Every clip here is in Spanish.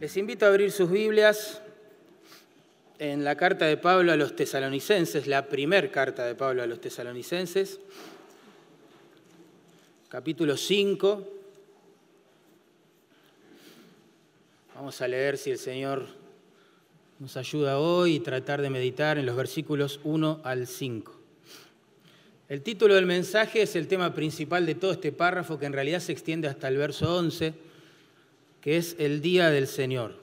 Les invito a abrir sus Biblias en la carta de Pablo a los tesalonicenses, la primer carta de Pablo a los tesalonicenses, capítulo 5. Vamos a leer si el Señor nos ayuda hoy y tratar de meditar en los versículos 1 al 5. El título del mensaje es el tema principal de todo este párrafo que en realidad se extiende hasta el verso 11, que es el día del Señor.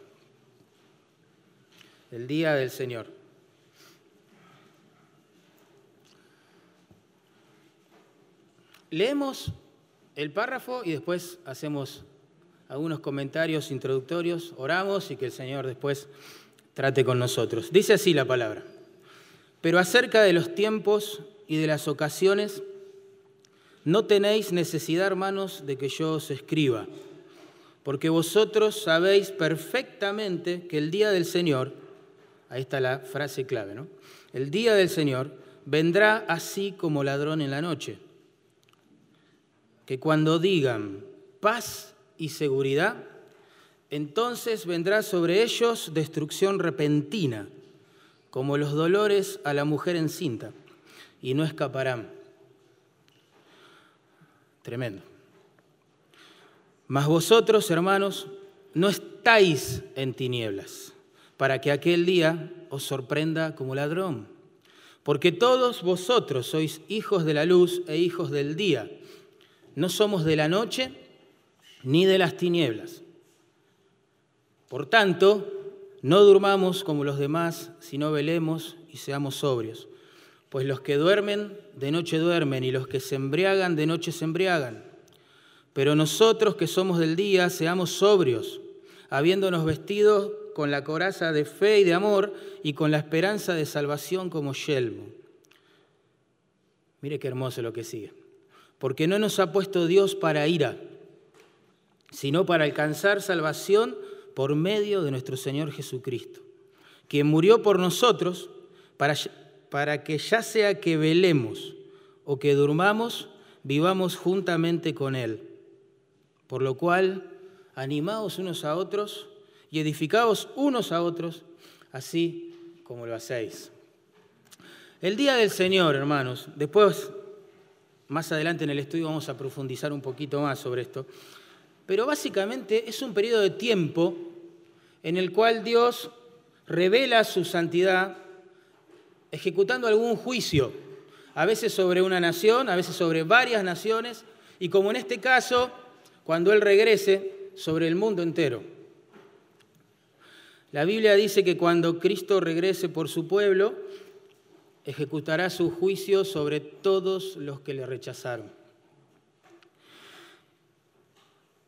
El día del Señor. Leemos el párrafo y después hacemos algunos comentarios introductorios, oramos y que el Señor después trate con nosotros. Dice así la palabra. Pero acerca de los tiempos y de las ocasiones, no tenéis necesidad, hermanos, de que yo os escriba, porque vosotros sabéis perfectamente que el día del Señor, ahí está la frase clave, ¿no? El día del Señor vendrá así como ladrón en la noche, que cuando digan paz y seguridad, entonces vendrá sobre ellos destrucción repentina, como los dolores a la mujer encinta y no escaparán. Tremendo. Mas vosotros, hermanos, no estáis en tinieblas, para que aquel día os sorprenda como ladrón. Porque todos vosotros sois hijos de la luz e hijos del día. No somos de la noche ni de las tinieblas. Por tanto, no durmamos como los demás, sino velemos y seamos sobrios. Pues los que duermen, de noche duermen, y los que se embriagan, de noche se embriagan. Pero nosotros que somos del día, seamos sobrios, habiéndonos vestido con la coraza de fe y de amor y con la esperanza de salvación como yelmo. Mire qué hermoso lo que sigue. Porque no nos ha puesto Dios para ira, sino para alcanzar salvación por medio de nuestro Señor Jesucristo, quien murió por nosotros para para que ya sea que velemos o que durmamos, vivamos juntamente con Él. Por lo cual, animaos unos a otros y edificaos unos a otros, así como lo hacéis. El día del Señor, hermanos, después, más adelante en el estudio vamos a profundizar un poquito más sobre esto, pero básicamente es un periodo de tiempo en el cual Dios revela su santidad ejecutando algún juicio, a veces sobre una nación, a veces sobre varias naciones, y como en este caso, cuando Él regrese, sobre el mundo entero. La Biblia dice que cuando Cristo regrese por su pueblo, ejecutará su juicio sobre todos los que le rechazaron.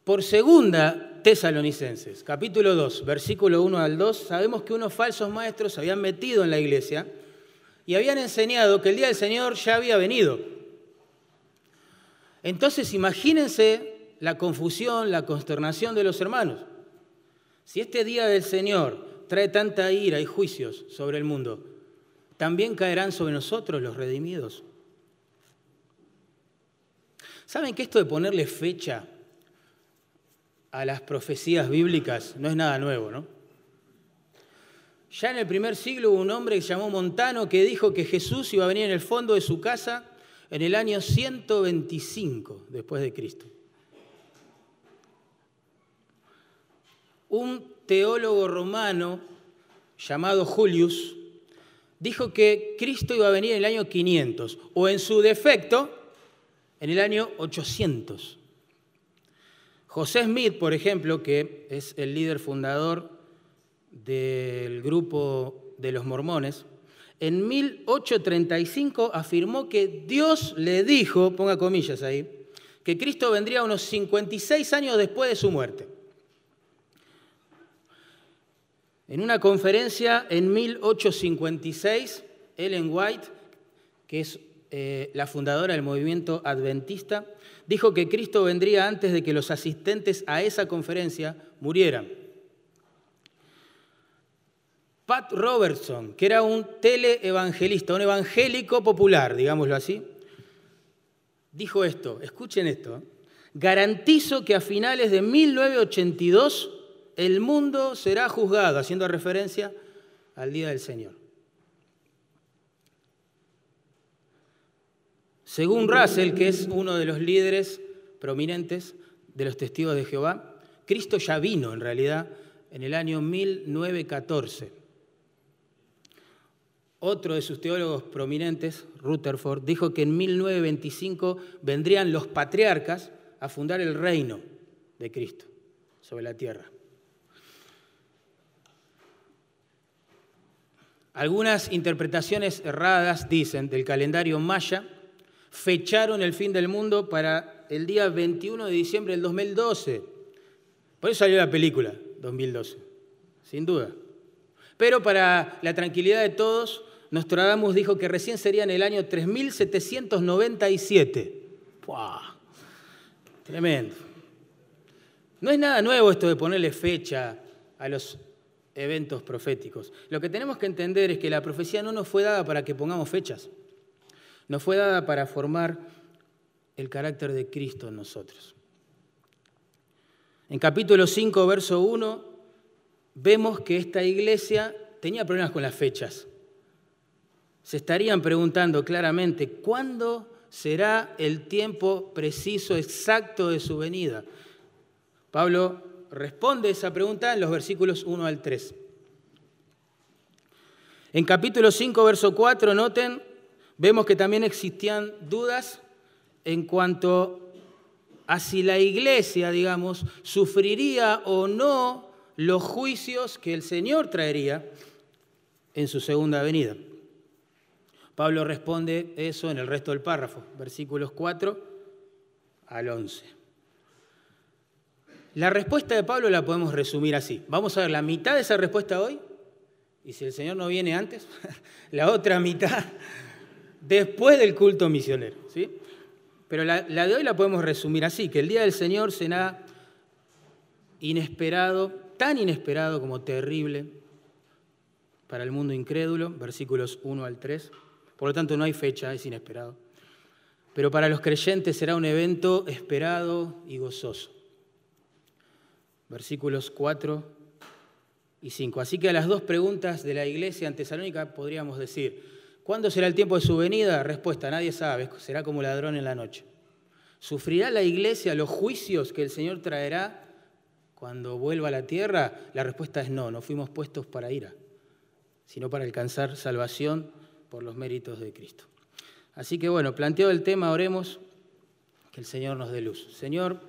Por segunda Tesalonicenses, capítulo 2, versículo 1 al 2, sabemos que unos falsos maestros se habían metido en la iglesia y habían enseñado que el día del Señor ya había venido. Entonces imagínense la confusión, la consternación de los hermanos. Si este día del Señor trae tanta ira y juicios sobre el mundo, también caerán sobre nosotros los redimidos. ¿Saben que esto de ponerle fecha a las profecías bíblicas no es nada nuevo, no? Ya en el primer siglo hubo un hombre que se llamó Montano que dijo que Jesús iba a venir en el fondo de su casa en el año 125 después de Cristo. Un teólogo romano llamado Julius dijo que Cristo iba a venir en el año 500 o en su defecto en el año 800. José Smith, por ejemplo, que es el líder fundador del grupo de los mormones, en 1835 afirmó que Dios le dijo, ponga comillas ahí, que Cristo vendría unos 56 años después de su muerte. En una conferencia en 1856, Ellen White, que es eh, la fundadora del movimiento adventista, dijo que Cristo vendría antes de que los asistentes a esa conferencia murieran. Pat Robertson, que era un teleevangelista, un evangélico popular, digámoslo así, dijo esto, escuchen esto, garantizo que a finales de 1982 el mundo será juzgado, haciendo referencia al día del Señor. Según Russell, que es uno de los líderes prominentes de los testigos de Jehová, Cristo ya vino en realidad en el año 1914. Otro de sus teólogos prominentes, Rutherford, dijo que en 1925 vendrían los patriarcas a fundar el reino de Cristo sobre la tierra. Algunas interpretaciones erradas, dicen, del calendario maya, fecharon el fin del mundo para el día 21 de diciembre del 2012. Por eso salió la película, 2012, sin duda. Pero para la tranquilidad de todos, Nostradamus dijo que recién sería en el año 3797. ¡Puah! Tremendo. No es nada nuevo esto de ponerle fecha a los eventos proféticos. Lo que tenemos que entender es que la profecía no nos fue dada para que pongamos fechas. Nos fue dada para formar el carácter de Cristo en nosotros. En capítulo 5, verso 1, vemos que esta iglesia tenía problemas con las fechas se estarían preguntando claramente, ¿cuándo será el tiempo preciso, exacto de su venida? Pablo responde esa pregunta en los versículos 1 al 3. En capítulo 5, verso 4, noten, vemos que también existían dudas en cuanto a si la iglesia, digamos, sufriría o no los juicios que el Señor traería en su segunda venida. Pablo responde eso en el resto del párrafo, versículos 4 al 11. La respuesta de Pablo la podemos resumir así. Vamos a ver la mitad de esa respuesta hoy, y si el Señor no viene antes, la otra mitad después del culto misionero. ¿sí? Pero la, la de hoy la podemos resumir así, que el día del Señor será inesperado, tan inesperado como terrible para el mundo incrédulo, versículos 1 al 3. Por lo tanto, no hay fecha, es inesperado. Pero para los creyentes será un evento esperado y gozoso. Versículos 4 y 5. Así que a las dos preguntas de la iglesia en Tesalónica podríamos decir, ¿cuándo será el tiempo de su venida? Respuesta, nadie sabe, será como ladrón en la noche. ¿Sufrirá la iglesia los juicios que el Señor traerá cuando vuelva a la tierra? La respuesta es no, no fuimos puestos para ira, sino para alcanzar salvación por los méritos de Cristo. Así que bueno, planteado el tema, oremos que el Señor nos dé luz. Señor,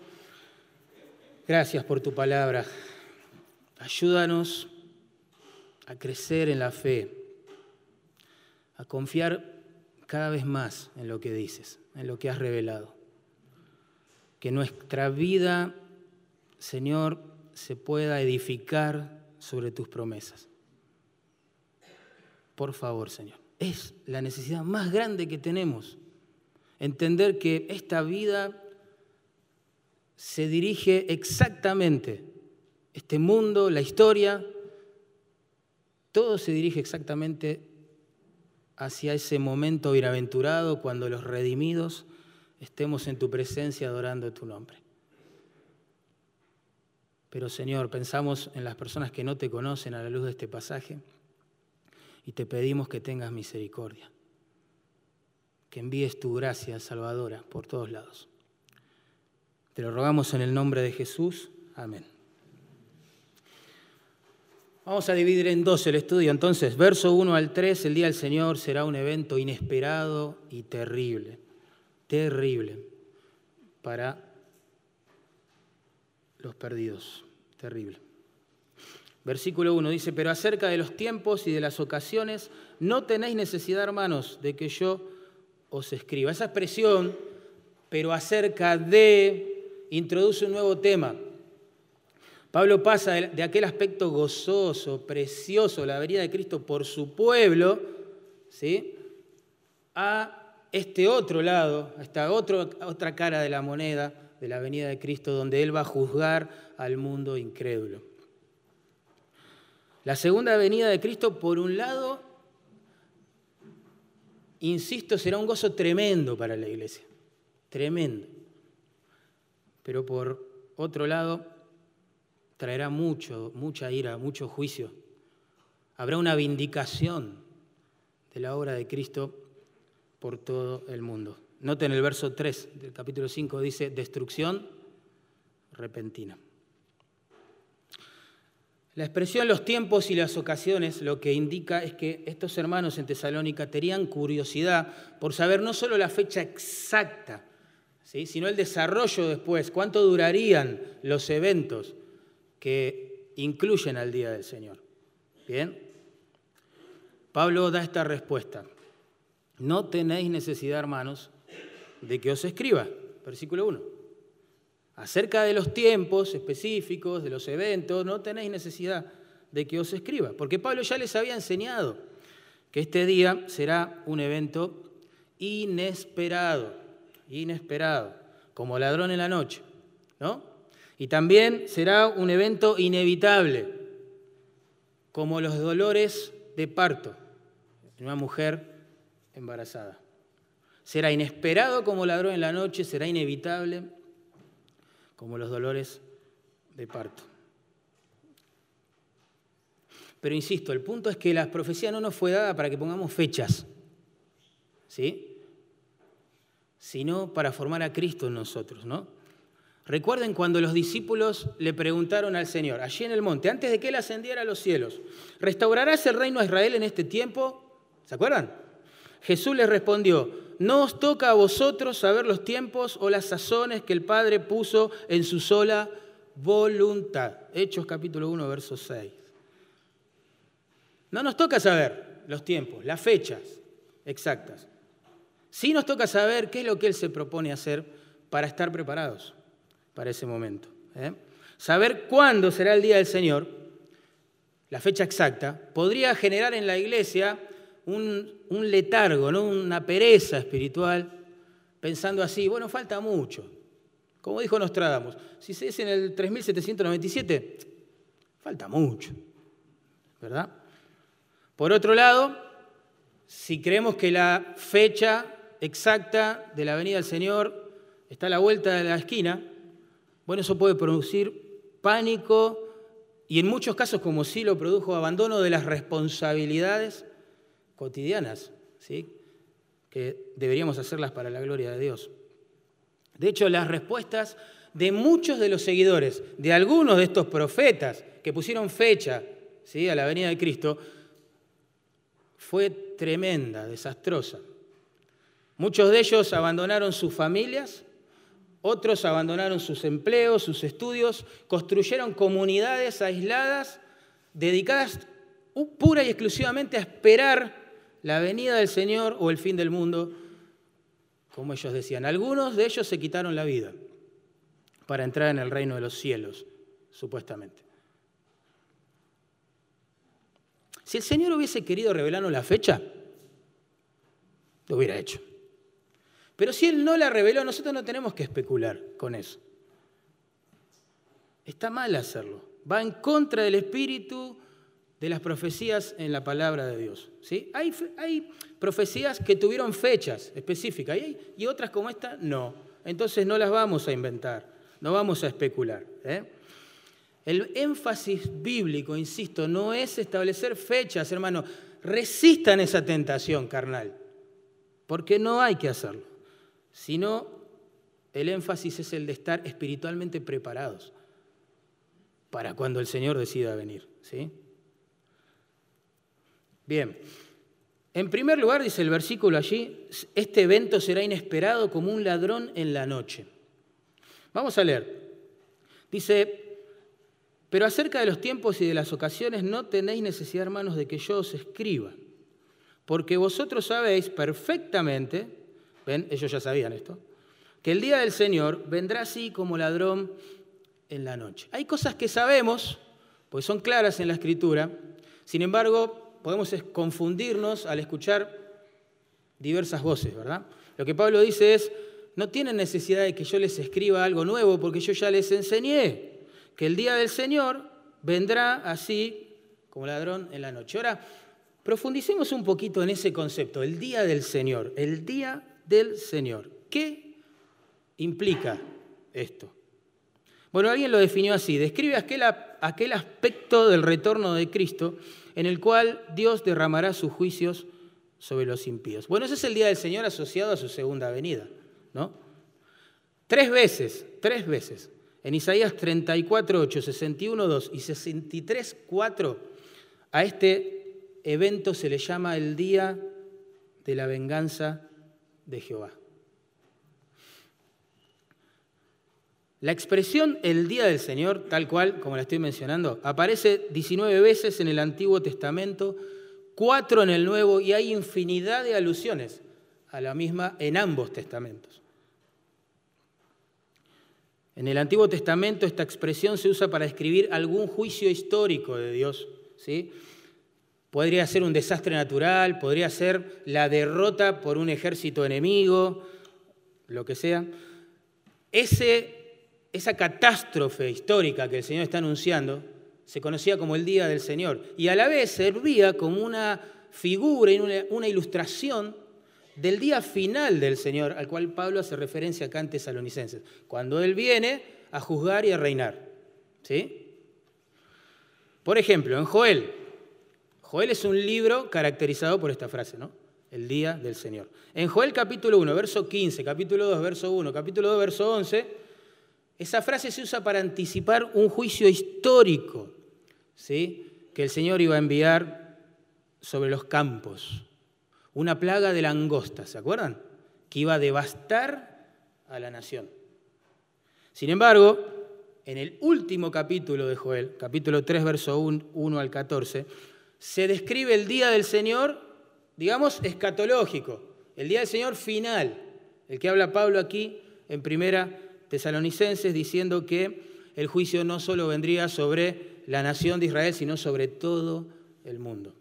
gracias por tu palabra. Ayúdanos a crecer en la fe, a confiar cada vez más en lo que dices, en lo que has revelado. Que nuestra vida, Señor, se pueda edificar sobre tus promesas. Por favor, Señor es la necesidad más grande que tenemos. Entender que esta vida se dirige exactamente, este mundo, la historia, todo se dirige exactamente hacia ese momento bienaventurado cuando los redimidos estemos en tu presencia adorando tu nombre. Pero Señor, pensamos en las personas que no te conocen a la luz de este pasaje y te pedimos que tengas misericordia, que envíes tu gracia salvadora por todos lados. Te lo rogamos en el nombre de Jesús. Amén. Vamos a dividir en dos el estudio. Entonces, verso 1 al 3, el día del Señor será un evento inesperado y terrible, terrible para los perdidos, terrible. Versículo 1 dice, pero acerca de los tiempos y de las ocasiones, no tenéis necesidad, hermanos, de que yo os escriba. Esa expresión, pero acerca de, introduce un nuevo tema. Pablo pasa de aquel aspecto gozoso, precioso, la venida de Cristo por su pueblo, ¿sí? a este otro lado, a esta otra cara de la moneda de la venida de Cristo, donde Él va a juzgar al mundo incrédulo. La segunda venida de Cristo, por un lado, insisto, será un gozo tremendo para la iglesia, tremendo. Pero por otro lado, traerá mucho, mucha ira, mucho juicio. Habrá una vindicación de la obra de Cristo por todo el mundo. Noten el verso 3 del capítulo 5, dice, destrucción repentina. La expresión los tiempos y las ocasiones lo que indica es que estos hermanos en Tesalónica tenían curiosidad por saber no solo la fecha exacta, ¿sí? sino el desarrollo después, cuánto durarían los eventos que incluyen al día del Señor. Bien, Pablo da esta respuesta. No tenéis necesidad, hermanos, de que os escriba. Versículo 1. Acerca de los tiempos específicos, de los eventos, no tenéis necesidad de que os escriba, porque Pablo ya les había enseñado que este día será un evento inesperado, inesperado, como ladrón en la noche, ¿no? Y también será un evento inevitable, como los dolores de parto en una mujer embarazada. Será inesperado como ladrón en la noche, será inevitable como los dolores de parto. Pero insisto, el punto es que la profecía no nos fue dada para que pongamos fechas, ¿sí? Sino para formar a Cristo en nosotros, ¿no? Recuerden cuando los discípulos le preguntaron al Señor, allí en el monte, antes de que Él ascendiera a los cielos, ¿restaurarás el reino a Israel en este tiempo? ¿Se acuerdan? Jesús les respondió, no os toca a vosotros saber los tiempos o las sazones que el Padre puso en su sola voluntad. Hechos capítulo 1, verso 6. No nos toca saber los tiempos, las fechas exactas. Sí nos toca saber qué es lo que Él se propone hacer para estar preparados para ese momento. ¿eh? Saber cuándo será el día del Señor, la fecha exacta, podría generar en la iglesia un, letargo, una pereza espiritual, pensando así, bueno, falta mucho. Como dijo Nostradamus, si se es en el 3797, falta mucho, ¿verdad? Por otro lado, si creemos que la fecha exacta de la venida del Señor está a la vuelta de la esquina, bueno, eso puede producir pánico y en muchos casos, como sí lo produjo, abandono de las responsabilidades cotidianas, ¿sí? que deberíamos hacerlas para la gloria de Dios. De hecho, las respuestas de muchos de los seguidores, de algunos de estos profetas que pusieron fecha ¿sí? a la venida de Cristo, fue tremenda, desastrosa. Muchos de ellos abandonaron sus familias, otros abandonaron sus empleos, sus estudios, construyeron comunidades aisladas dedicadas pura y exclusivamente a esperar la venida del Señor o el fin del mundo, como ellos decían. Algunos de ellos se quitaron la vida para entrar en el reino de los cielos, supuestamente. Si el Señor hubiese querido revelarnos la fecha, lo hubiera hecho. Pero si Él no la reveló, nosotros no tenemos que especular con eso. Está mal hacerlo. Va en contra del espíritu de las profecías en la palabra de Dios. ¿sí? Hay, hay profecías que tuvieron fechas específicas y, otras como esta no. Entonces no las vamos a inventar, no vamos a especular. ¿eh? El énfasis bíblico, insisto, no es establecer fechas, hermano. Resistan esa tentación carnal, porque no hay que hacerlo, sino el énfasis es el de estar espiritualmente preparados para cuando el Señor decida venir. ¿sí? Bien, en primer lugar, dice el versículo allí, este evento será inesperado como un ladrón en la noche. Vamos a leer. Dice, pero acerca de los tiempos y de las ocasiones no tenéis necesidad, hermanos, de que yo os escriba, porque vosotros sabéis perfectamente, ven, ellos ya sabían esto, que el día del Señor vendrá así como ladrón en la noche. Hay cosas que sabemos, pues son claras en la Escritura, sin embargo, podemos confundirnos al escuchar diversas voces, ¿verdad? Lo que Pablo dice es, no tienen necesidad de que yo les escriba algo nuevo porque yo ya les enseñé que el día del Señor vendrá así como ladrón en la noche. Ahora, profundicemos un poquito en ese concepto, el día del Señor, el día del Señor. ¿Qué implica esto? Bueno, alguien lo definió así, describe aquel aquel aspecto del retorno de Cristo en el cual Dios derramará sus juicios sobre los impíos. Bueno, ese es el día del Señor asociado a su segunda venida, ¿no? Tres veces, tres veces, en Isaías 34, 8, 61, 2 y 63, 4, a este evento se le llama el día de la venganza de Jehová. La expresión el día del Señor, tal cual como la estoy mencionando, aparece 19 veces en el Antiguo Testamento, cuatro en el Nuevo y hay infinidad de alusiones a la misma en ambos testamentos. En el Antiguo Testamento esta expresión se usa para describir algún juicio histórico de Dios. ¿sí? Podría ser un desastre natural, podría ser la derrota por un ejército enemigo, lo que sea. Esa catástrofe histórica que el Señor está anunciando se conocía como el Día del Señor y a la vez servía como una figura y una, ilustración del día final del Señor, al cual Pablo hace referencia acá en Tesalonicenses, cuando Él viene a juzgar y a reinar. ¿Sí? Por ejemplo, en Joel, Joel es un libro caracterizado por esta frase, ¿no? El día del Señor. En Joel capítulo 1, verso 15, capítulo 2, verso 1, capítulo 2, verso 11, esa frase se usa para anticipar un juicio histórico ¿sí? que el Señor iba a enviar sobre los campos. Una plaga de langosta, ¿se acuerdan? Que iba a devastar a la nación. Sin embargo, en el último capítulo de Joel, capítulo 3, verso 1 al 14, se describe el día del Señor, digamos, escatológico, el día del Señor final, el que habla Pablo aquí en primera tesalonicenses diciendo que el juicio no solo vendría sobre la nación de Israel, sino sobre todo el mundo.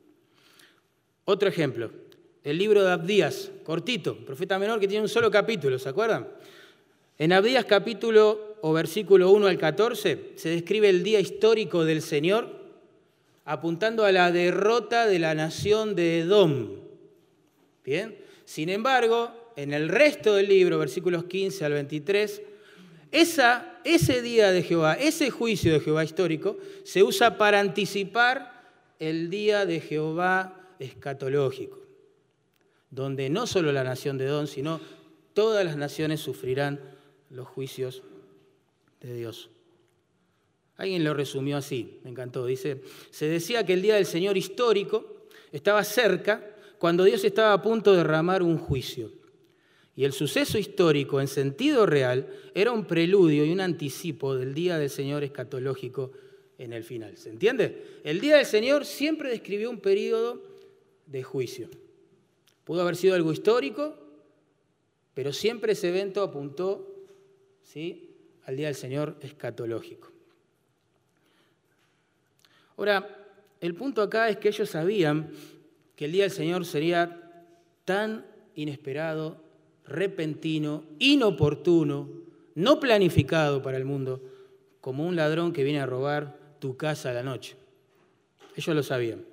Otro ejemplo, el libro de Abdías, cortito, profeta menor que tiene un solo capítulo, ¿se acuerdan? En Abdías capítulo o versículo 1 al 14 se describe el día histórico del Señor apuntando a la derrota de la nación de Edom. Bien, sin embargo, en el resto del libro, versículos 15 al 23, esa, ese día de Jehová, ese juicio de Jehová histórico, se usa para anticipar el día de Jehová escatológico, donde no solo la nación de Don, sino todas las naciones sufrirán los juicios de Dios. Alguien lo resumió así, me encantó. Dice, se decía que el día del Señor histórico estaba cerca cuando Dios estaba a punto de derramar un juicio. Y el suceso histórico en sentido real era un preludio y un anticipo del día del Señor escatológico en el final. ¿Se entiende? El día del Señor siempre describió un periodo de juicio. Pudo haber sido algo histórico, pero siempre ese evento apuntó ¿sí? al día del Señor escatológico. Ahora, el punto acá es que ellos sabían que el día del Señor sería tan inesperado, repentino, inoportuno, no planificado para el mundo, como un ladrón que viene a robar tu casa a la noche. Ellos lo sabían.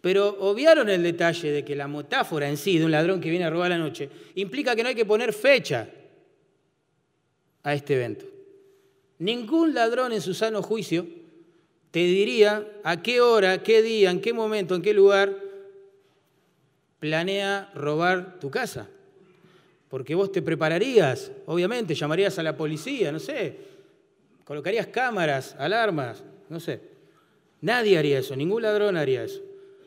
Pero obviaron el detalle de que la metáfora en sí de un ladrón que viene a robar a la noche implica que no hay que poner fecha a este evento. Ningún ladrón en su sano juicio te diría a qué hora, qué día, en qué momento, en qué lugar planea robar tu casa. Porque vos te prepararías, obviamente, llamarías a la policía, no sé, colocarías cámaras, alarmas, no sé. Nadie haría eso, ningún ladrón haría eso.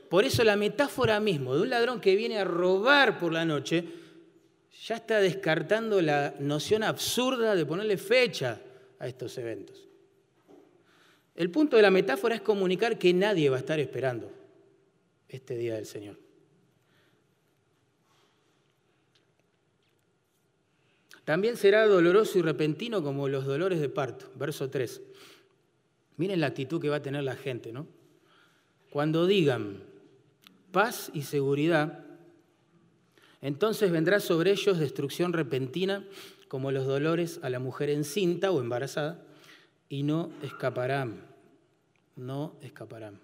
Por eso la metáfora mismo de un ladrón que viene a robar por la noche ya está descartando la noción absurda de ponerle fecha a estos eventos. El punto de la metáfora es comunicar que nadie va a estar esperando este día del Señor. También será doloroso y repentino como los dolores de parto. Verso 3. Miren la actitud que va a tener la gente, ¿no? Cuando digan paz y seguridad, entonces vendrá sobre ellos destrucción repentina como los dolores a la mujer encinta o embarazada, y no escaparán, no escaparán.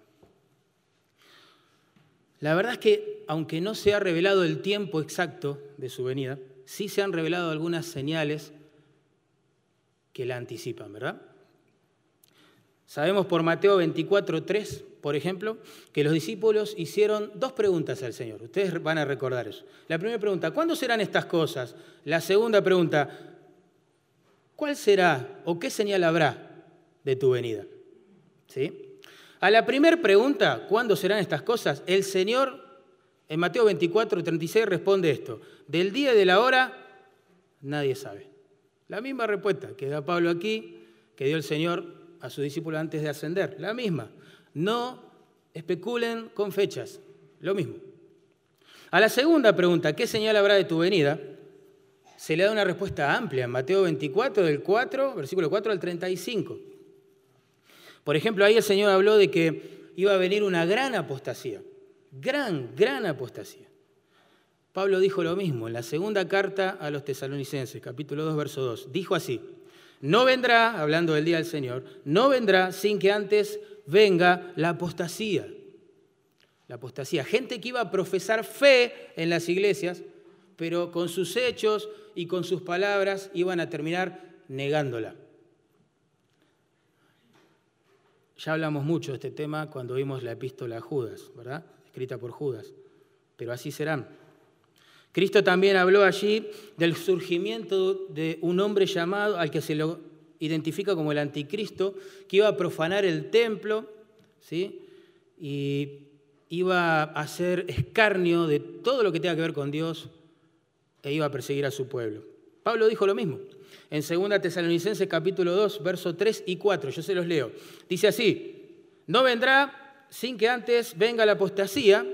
La verdad es que, aunque no se ha revelado el tiempo exacto de su venida, sí se han revelado algunas señales que la anticipan, ¿verdad? Sabemos por Mateo 24, 3, por ejemplo, que los discípulos hicieron dos preguntas al Señor. Ustedes van a recordar eso. La primera pregunta, ¿cuándo serán estas cosas? La segunda pregunta, ¿cuál será o qué señal habrá de tu venida? ¿Sí? A la primera pregunta, ¿cuándo serán estas cosas? El Señor en Mateo 24, 36 responde esto. Del día y de la hora, nadie sabe. La misma respuesta que da Pablo aquí, que dio el Señor a su discípulo antes de ascender. La misma. No especulen con fechas. Lo mismo. A la segunda pregunta, ¿qué señal habrá de tu venida? Se le da una respuesta amplia en Mateo 24, del 4, versículo 4 al 35. Por ejemplo, ahí el Señor habló de que iba a venir una gran apostasía. Gran, gran apostasía. Pablo dijo lo mismo en la segunda carta a los tesalonicenses, capítulo 2, verso 2. Dijo así, no vendrá, hablando del día del Señor, no vendrá sin que antes venga la apostasía. La apostasía. Gente que iba a profesar fe en las iglesias, pero con sus hechos y con sus palabras iban a terminar negándola. Ya hablamos mucho de este tema cuando vimos la epístola a Judas, ¿verdad? Escrita por Judas. Pero así serán. Cristo también habló allí del surgimiento de un hombre llamado, al que se lo identifica como el anticristo, que iba a profanar el templo, ¿sí? y iba a hacer escarnio de todo lo que tenga que ver con Dios e iba a perseguir a su pueblo. Pablo dijo lo mismo. En 2 Tesalonicenses capítulo 2, versos 3 y 4, yo se los leo. Dice así, no vendrá sin que antes venga la apostasía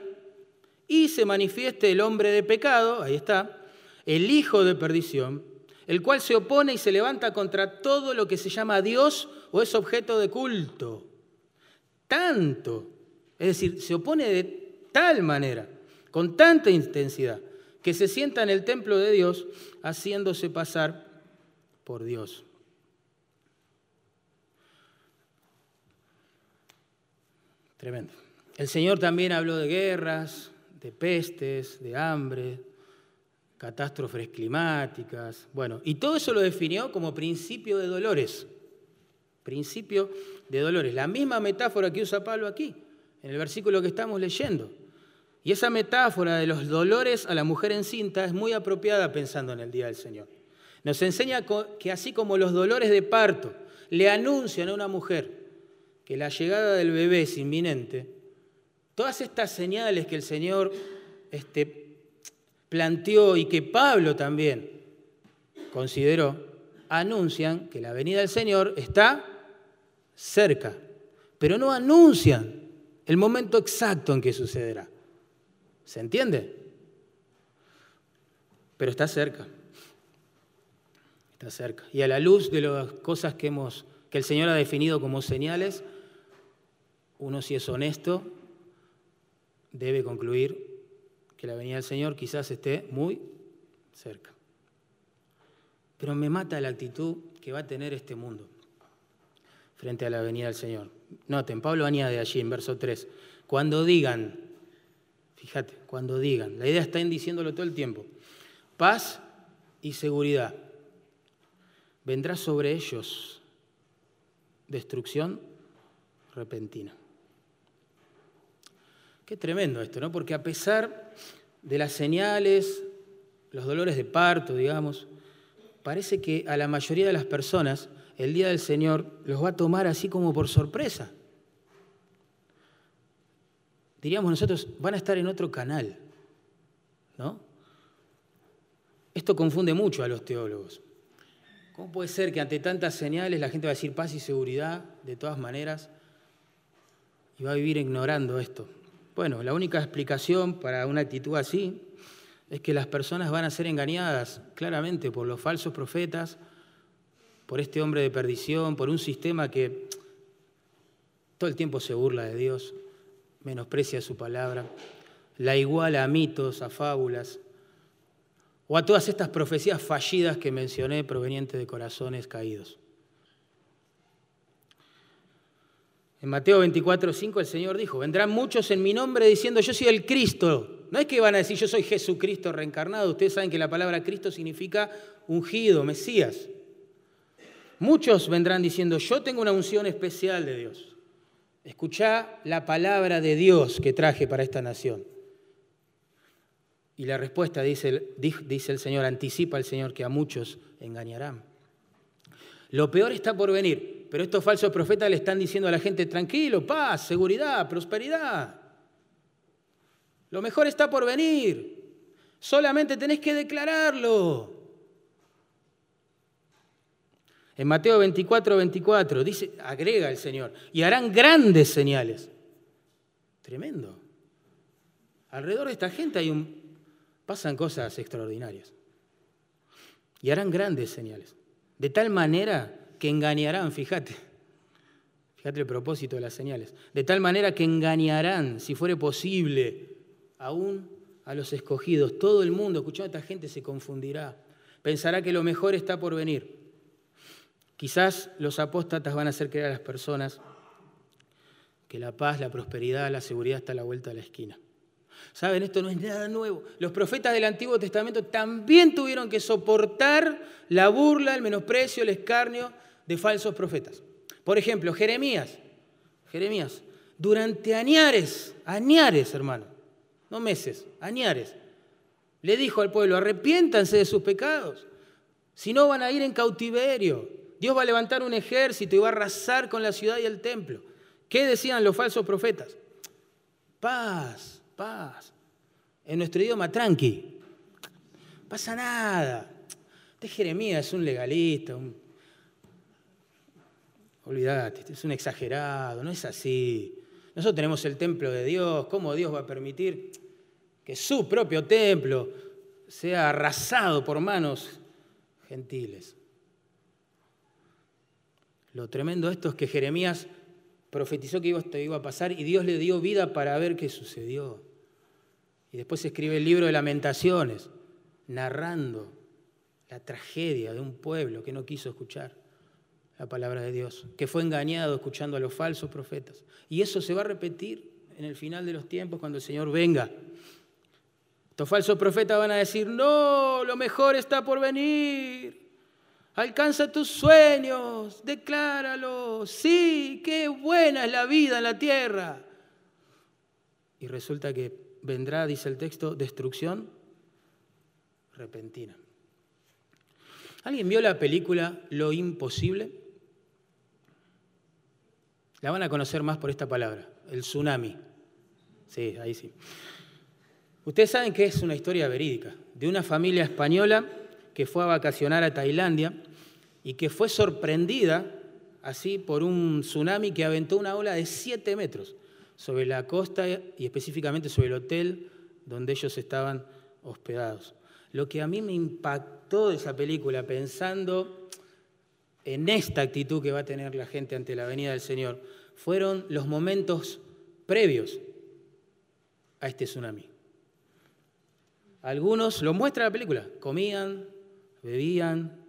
y se manifieste el hombre de pecado, ahí está, el hijo de perdición, el cual se opone y se levanta contra todo lo que se llama Dios o es objeto de culto. Tanto, es decir, se opone de tal manera, con tanta intensidad, que se sienta en el templo de Dios haciéndose pasar por Dios. Tremendo. El Señor también habló de guerras, de pestes, de hambre, catástrofes climáticas, bueno, y todo eso lo definió como principio de dolores, principio de dolores, la misma metáfora que usa Pablo aquí, en el versículo que estamos leyendo. Y esa metáfora de los dolores a la mujer encinta es muy apropiada pensando en el Día del Señor. Nos enseña que así como los dolores de parto le anuncian a una mujer que la llegada del bebé es inminente, Todas estas señales que el Señor este, planteó y que Pablo también consideró, anuncian que la venida del Señor está cerca, pero no anuncian el momento exacto en que sucederá. ¿Se entiende? Pero está cerca. Y a la luz de las cosas que, que el Señor ha definido como señales, uno si es honesto debe concluir que la venida del Señor quizás esté muy cerca. Pero me mata la actitud que va a tener este mundo frente a la venida del Señor. Noten, Pablo añade allí en verso 3, cuando digan, fíjate, cuando digan, la idea está en diciéndolo todo el tiempo, paz y seguridad, vendrá sobre ellos destrucción repentina. Qué tremendo esto, ¿no? Porque a pesar de las señales, los dolores de parto, digamos, parece que a la mayoría de las personas el día del Señor los va a tomar así como por sorpresa. Diríamos nosotros, van a estar en otro canal, ¿no? Esto confunde mucho a los teólogos. ¿Cómo puede ser que ante tantas señales la gente va a decir paz y seguridad de todas maneras y va a vivir ignorando esto? Bueno, la única explicación para una actitud así es que las personas van a ser engañadas claramente por los falsos profetas, por este hombre de perdición, por un sistema que todo el tiempo se burla de Dios, menosprecia su palabra, la iguala a mitos, a fábulas, o a todas estas profecías fallidas que mencioné provenientes de corazones caídos. En Mateo 24, 5 el Señor dijo, vendrán muchos en mi nombre diciendo yo soy el Cristo. No es que van a decir yo soy Jesucristo reencarnado. Ustedes saben que la palabra Cristo significa ungido, Mesías. Muchos vendrán diciendo, yo tengo una unción especial de Dios. Escuchá la palabra de Dios que traje para esta nación. Y la respuesta, dice, dice el Señor, anticipa el Señor que a muchos engañarán. Lo peor está por venir, pero estos falsos profetas le están diciendo a la gente, tranquilo, paz, seguridad, prosperidad. Lo mejor está por venir. Solamente tenés que declararlo. En Mateo 24, 24 dice, agrega el Señor, y harán grandes señales. Tremendo. Alrededor de esta gente hay un, pasan cosas extraordinarias. Y harán grandes señales. De tal manera que engañarán, fíjate, fíjate el propósito de las señales. De tal manera que engañarán, si fuere posible, aún a los escogidos. Todo el mundo, escuchando a esta gente, se confundirá. Pensará que lo mejor está por venir. Quizás los apóstatas van a hacer creer a las personas que la paz, la prosperidad, la seguridad está a la vuelta de la esquina. Saben, esto no es nada nuevo. Los profetas del Antiguo Testamento también tuvieron que soportar la burla, el menosprecio, el escarnio de falsos profetas. Por ejemplo, Jeremías. Jeremías, durante añares, añares, hermano, no meses, añares, le dijo al pueblo, arrepiéntanse de sus pecados, si no van a ir en cautiverio. Dios va a levantar un ejército y va a arrasar con la ciudad y el templo. ¿Qué decían los falsos profetas? Paz, paz. En nuestro idioma, tranqui. Pasa nada. Este Jeremías es un legalista, un... olvídate, este es un exagerado, no es así. Nosotros tenemos el templo de Dios, ¿cómo Dios va a permitir que su propio templo sea arrasado por manos gentiles? Lo tremendo de esto es que Jeremías profetizó que esto iba a pasar y Dios le dio vida para ver qué sucedió. Y después escribe el libro de lamentaciones, narrando la tragedia de un pueblo que no quiso escuchar la palabra de Dios, que fue engañado escuchando a los falsos profetas. Y eso se va a repetir en el final de los tiempos cuando el Señor venga. Estos falsos profetas van a decir, no, lo mejor está por venir. Alcanza tus sueños, decláralo. Sí, qué buena es la vida en la tierra. Y resulta que vendrá, dice el texto, destrucción repentina. ¿Alguien vio la película Lo Imposible? La van a conocer más por esta palabra, el tsunami. Sí, ahí sí. Ustedes saben que es una historia verídica, de una familia española que fue a vacacionar a Tailandia y que fue sorprendida así por un tsunami que aventó una ola de 7 metros sobre la costa y específicamente sobre el hotel donde ellos estaban hospedados. Lo que a mí me impactó de esa película, pensando en esta actitud que va a tener la gente ante la venida del Señor, fueron los momentos previos a este tsunami. Algunos, lo muestra la película, comían, bebían,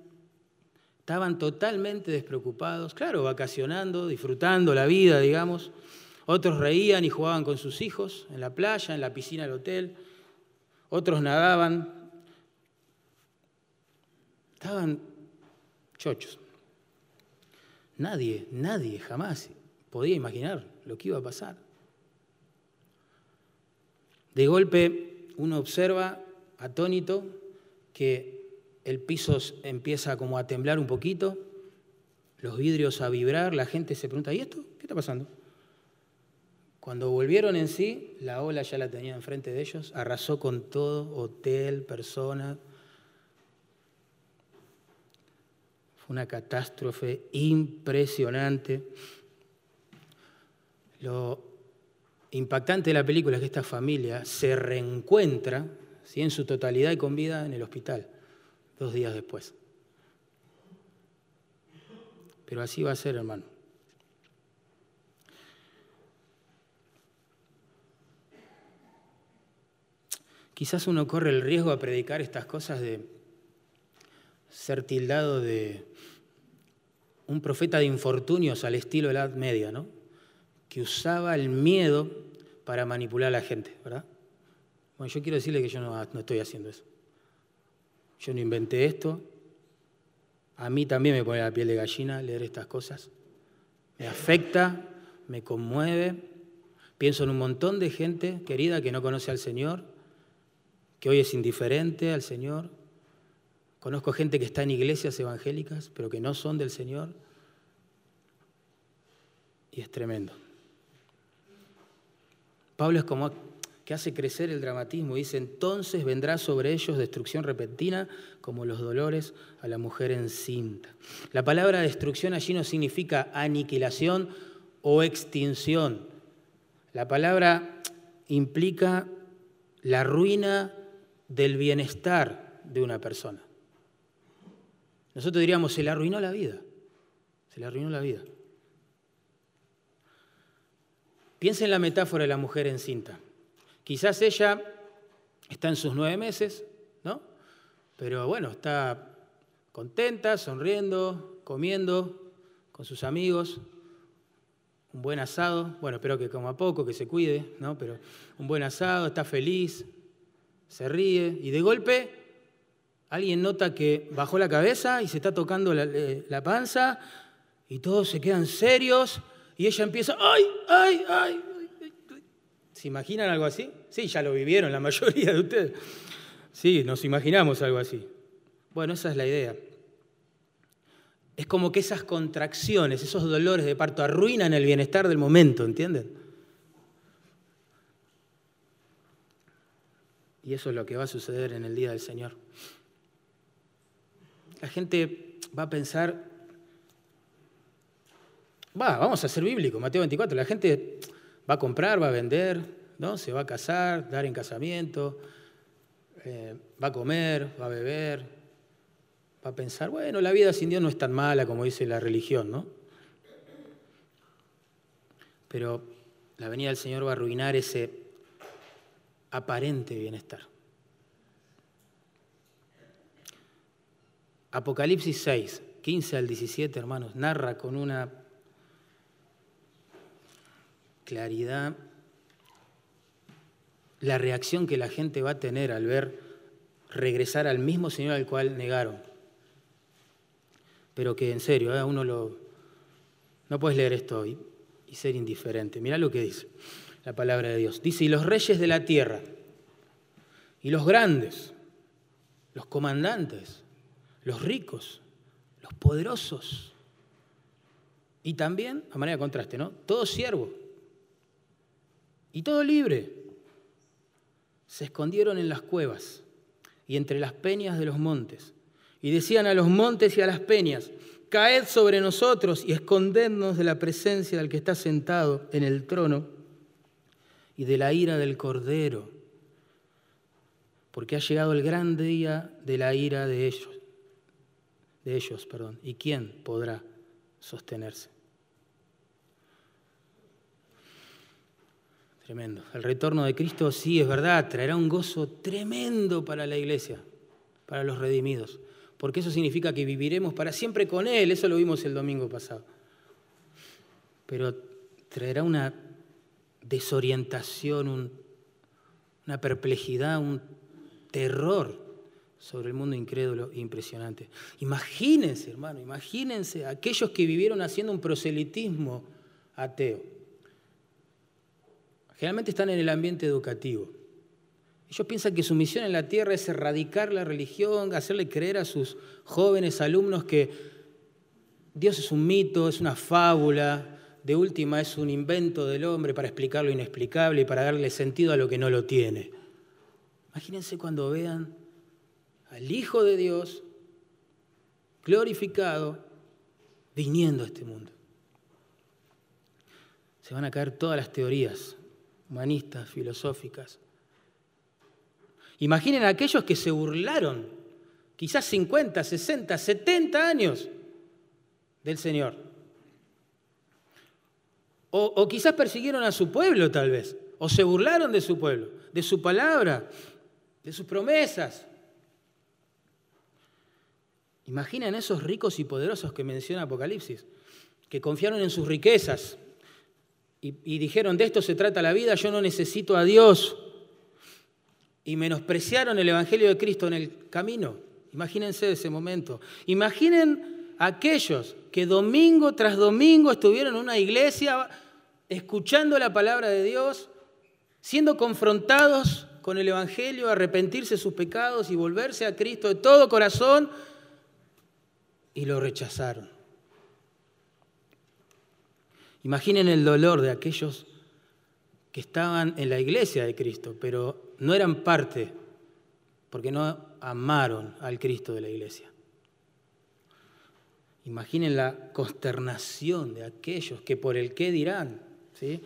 estaban totalmente despreocupados, claro, vacacionando, disfrutando la vida, digamos. Otros reían y jugaban con sus hijos en la playa, en la piscina del hotel. Otros nadaban. Estaban chochos. Nadie, nadie jamás podía imaginar lo que iba a pasar. De golpe uno observa, atónito, que el piso empieza como a temblar un poquito, los vidrios a vibrar, la gente se pregunta, ¿y esto? ¿Qué está pasando? Cuando volvieron en sí, la ola ya la tenía enfrente de ellos, arrasó con todo, hotel, personas. Fue una catástrofe impresionante. Lo impactante de la película es que esta familia se reencuentra ¿sí? en su totalidad y con vida en el hospital dos días después. Pero así va a ser, hermano. Quizás uno corre el riesgo a predicar estas cosas de ser tildado de un profeta de infortunios al estilo de la Edad Media, ¿no? Que usaba el miedo para manipular a la gente, ¿verdad? Bueno, yo quiero decirle que yo no, no estoy haciendo eso. Yo no inventé esto. A mí también me pone la piel de gallina leer estas cosas. Me afecta, me conmueve. Pienso en un montón de gente querida que no conoce al Señor, que hoy es indiferente al Señor. Conozco gente que está en iglesias evangélicas, pero que no son del Señor. Y es tremendo. Pablo es como que hace crecer el dramatismo. Dice, entonces vendrá sobre ellos destrucción repentina como los dolores a la mujer encinta. La palabra destrucción allí no significa aniquilación o extinción. La palabra implica la ruina del bienestar de una persona. Nosotros diríamos, se le arruinó la vida. Se le arruinó la vida. Piensa en la metáfora de la mujer encinta. Quizás ella está en sus nueve meses, ¿no? Pero bueno, está contenta, sonriendo, comiendo con sus amigos, un buen asado, bueno, espero que coma poco, que se cuide, ¿no? Pero un buen asado, está feliz, se ríe y de golpe alguien nota que bajó la cabeza y se está tocando la, eh, la panza y todos se quedan serios y ella empieza, ¡ay, ay, ay! ¿Se imaginan algo así? Sí, ya lo vivieron la mayoría de ustedes. Sí, nos imaginamos algo así. Bueno, esa es la idea. Es como que esas contracciones, esos dolores de parto arruinan el bienestar del momento, ¿entienden? Y eso es lo que va a suceder en el día del Señor. La gente va a pensar, va, vamos a ser bíblico, Mateo 24, la gente va a comprar, va a vender, ¿no? se va a casar, dar en casamiento, eh, va a comer, va a beber, va a pensar, bueno, la vida sin Dios no es tan mala como dice la religión, ¿no? Pero la venida del Señor va a arruinar ese aparente bienestar. Apocalipsis 6, 15 al 17, hermanos, narra con una claridad la reacción que la gente va a tener al ver regresar al mismo Señor al cual negaron. Pero que en serio, ¿eh? uno lo... No puedes leer esto y, y ser indiferente. Mira lo que dice la palabra de Dios. Dice, y los reyes de la tierra, y los grandes, los comandantes, los ricos, los poderosos, y también, a manera de contraste, ¿no? Todo siervo, y todo libre. Se escondieron en las cuevas y entre las peñas de los montes. Y decían a los montes y a las peñas, caed sobre nosotros y escondednos de la presencia del que está sentado en el trono y de la ira del Cordero, porque ha llegado el gran día de la ira de ellos, de ellos, perdón. ¿Y quién podrá sostenerse? Tremendo. El retorno de Cristo sí es verdad, traerá un gozo tremendo para la iglesia, para los redimidos, porque eso significa que viviremos para siempre con Él, eso lo vimos el domingo pasado. Pero traerá una desorientación, una perplejidad, un terror sobre el mundo incrédulo e impresionante. Imagínense, hermano, imagínense aquellos que vivieron haciendo un proselitismo ateo generalmente están en el ambiente educativo. Ellos piensan que su misión en la tierra es erradicar la religión, hacerle creer a sus jóvenes alumnos que Dios es un mito, es una fábula, de última es un invento del hombre para explicar lo inexplicable y para darle sentido a lo que no lo tiene. Imagínense cuando vean al Hijo de Dios glorificado viniendo a este mundo. Se van a caer todas las teorías humanistas, filosóficas. Imaginen a aquellos que se burlaron, quizás 50, 60, 70 años del Señor. O, o, quizás persiguieron a su pueblo tal vez, o se burlaron de su pueblo, de su palabra, de sus promesas. Imaginen esos ricos y poderosos que menciona Apocalipsis, que confiaron en sus riquezas, y, dijeron, de esto se trata la vida, yo no necesito a Dios. Y menospreciaron el Evangelio de Cristo en el camino. Imagínense ese momento. Imaginen aquellos que domingo tras domingo estuvieron en una iglesia escuchando la palabra de Dios, siendo confrontados con el Evangelio, arrepentirse de sus pecados y volverse a Cristo de todo corazón, y lo rechazaron. Imaginen el dolor de aquellos que estaban en la iglesia de Cristo, pero no eran parte, porque no amaron al Cristo de la iglesia. Imaginen la consternación de aquellos que por el qué dirán, ¿sí?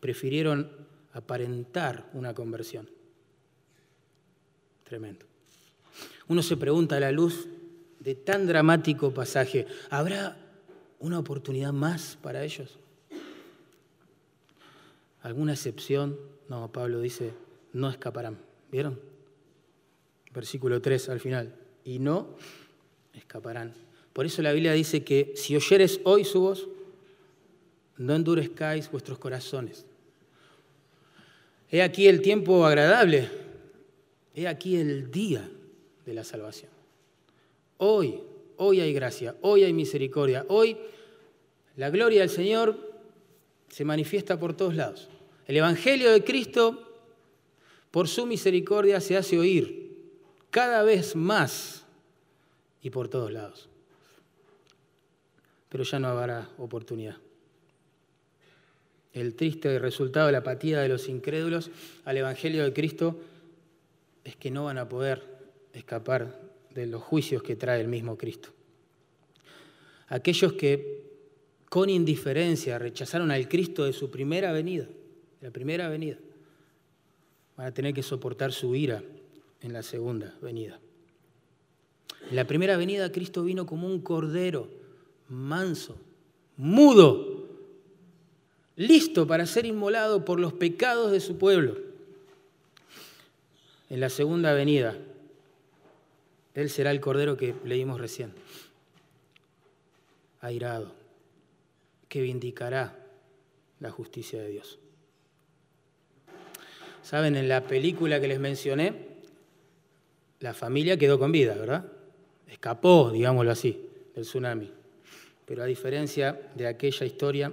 prefirieron aparentar una conversión. Tremendo. Uno se pregunta a la luz de tan dramático pasaje, ¿habrá una oportunidad más para ellos? ¿Alguna excepción? No, Pablo dice, no escaparán. ¿Vieron? Versículo 3 al final. Y no escaparán. Por eso la Biblia dice que si oyeres hoy su voz, no endurezcáis vuestros corazones. He aquí el tiempo agradable, he aquí el día de la salvación. Hoy, hoy hay gracia, hoy hay misericordia, hoy la gloria del Señor se manifiesta por todos lados. El Evangelio de Cristo, por su misericordia, se hace oír cada vez más y por todos lados. Pero ya no habrá oportunidad. El triste resultado de la apatía de los incrédulos al Evangelio de Cristo es que no van a poder escapar de los juicios que trae el mismo Cristo. Aquellos que con indiferencia rechazaron al Cristo de su primera venida, la primera venida, van a tener que soportar su ira en la segunda venida. En la primera venida Cristo vino como un cordero manso, mudo, listo para ser inmolado por los pecados de su pueblo. En la segunda venida, Él será el cordero que leímos recién, airado, que vindicará la justicia de Dios. Saben, en la película que les mencioné, la familia quedó con vida, ¿verdad? Escapó, digámoslo así, del tsunami. Pero a diferencia de aquella historia,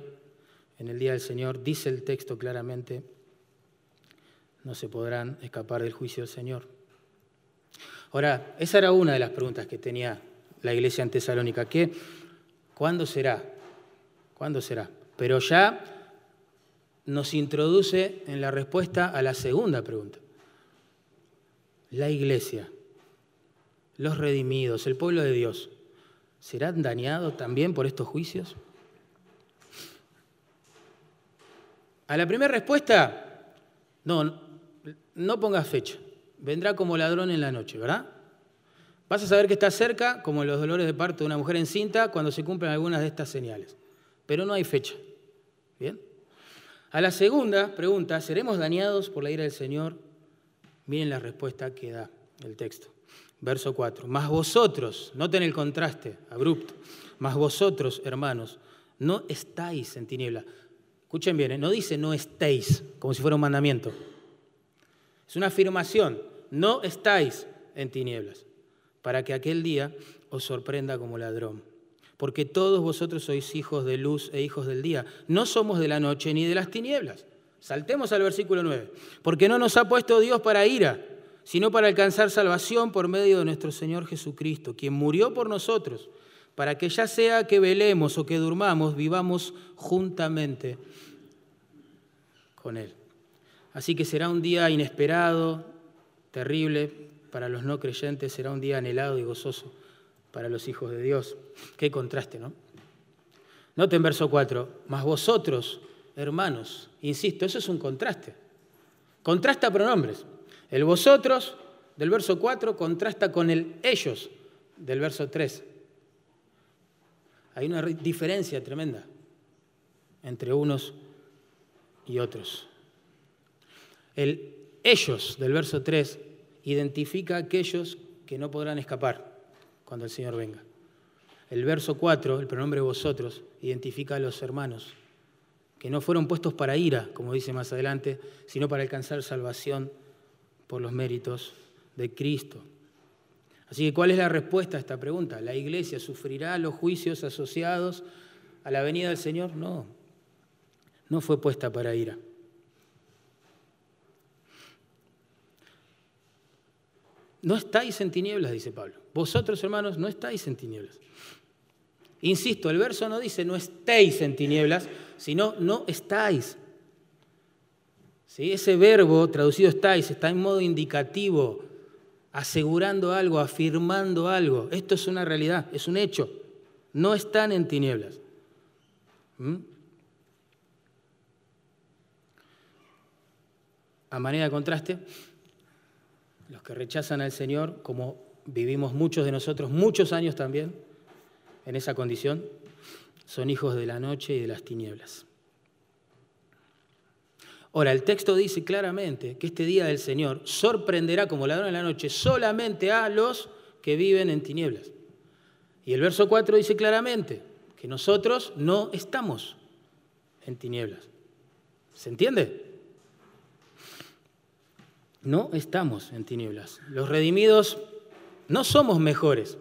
en el día del Señor, dice el texto claramente, no se podrán escapar del juicio del Señor. Ahora, esa era una de las preguntas que tenía la iglesia en Tesalónica, ¿qué? ¿Cuándo será? ¿Cuándo será? Pero ya nos introduce en la respuesta a la segunda pregunta. La iglesia, los redimidos, el pueblo de Dios, ¿serán dañados también por estos juicios? A la primera respuesta, no, no pongas fecha. Vendrá como ladrón en la noche, ¿verdad? Vas a saber que está cerca, como los dolores de parto de una mujer encinta, cuando se cumplen algunas de estas señales. Pero no hay fecha. ¿Bien? A la segunda pregunta, ¿seremos dañados por la ira del Señor? Miren la respuesta que da el texto. Verso 4. Mas vosotros, noten el contraste abrupto, mas vosotros, hermanos, no estáis en tiniebla. Escuchen bien, ¿eh? no dice no estéis, como si fuera un mandamiento. Es una afirmación, no estáis en tinieblas, para que aquel día os sorprenda como ladrón porque todos vosotros sois hijos de luz e hijos del día. No somos de la noche ni de las tinieblas. Saltemos al versículo 9. Porque no nos ha puesto Dios para ira, sino para alcanzar salvación por medio de nuestro Señor Jesucristo, quien murió por nosotros, para que ya sea que velemos o que durmamos, vivamos juntamente con Él. Así que será un día inesperado, terrible para los no creyentes, será un día anhelado y gozoso para los hijos de Dios. Qué contraste, ¿no? Noten verso 4, mas vosotros, hermanos, insisto, eso es un contraste. Contrasta pronombres. El vosotros del verso 4 contrasta con el ellos del verso 3. Hay una diferencia tremenda entre unos y otros. El ellos del verso 3 identifica a aquellos que no podrán escapar cuando el Señor venga. El verso 4, el pronombre vosotros, identifica a los hermanos, que no fueron puestos para ira, como dice más adelante, sino para alcanzar salvación por los méritos de Cristo. Así que, ¿cuál es la respuesta a esta pregunta? ¿La iglesia sufrirá los juicios asociados a la venida del Señor? No, no fue puesta para ira. No estáis en tinieblas, dice Pablo. Vosotros, hermanos, no estáis en tinieblas. Insisto, el verso no dice no estéis en tinieblas, sino no estáis. ¿Sí? Ese verbo traducido estáis está en modo indicativo, asegurando algo, afirmando algo. Esto es una realidad, es un hecho. No están en tinieblas. ¿Mm? A manera de contraste, los que rechazan al Señor, como vivimos muchos de nosotros, muchos años también en esa condición, son hijos de la noche y de las tinieblas. Ahora, el texto dice claramente que este día del Señor sorprenderá como ladrón en la noche solamente a los que viven en tinieblas. Y el verso 4 dice claramente que nosotros no estamos en tinieblas. ¿Se entiende? No estamos en tinieblas. Los redimidos no somos mejores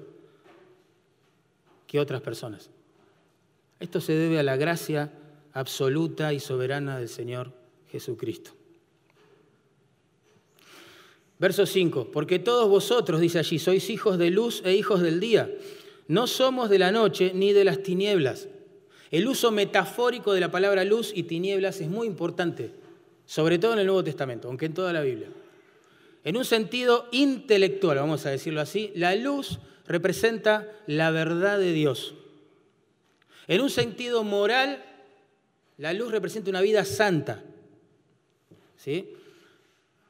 que otras personas. Esto se debe a la gracia absoluta y soberana del Señor Jesucristo. Verso 5, porque todos vosotros, dice allí, sois hijos de luz e hijos del día. No somos de la noche ni de las tinieblas. El uso metafórico de la palabra luz y tinieblas es muy importante, sobre todo en el Nuevo Testamento, aunque en toda la Biblia. En un sentido intelectual, vamos a decirlo así, la luz representa la verdad de Dios. En un sentido moral, la luz representa una vida santa. ¿Sí?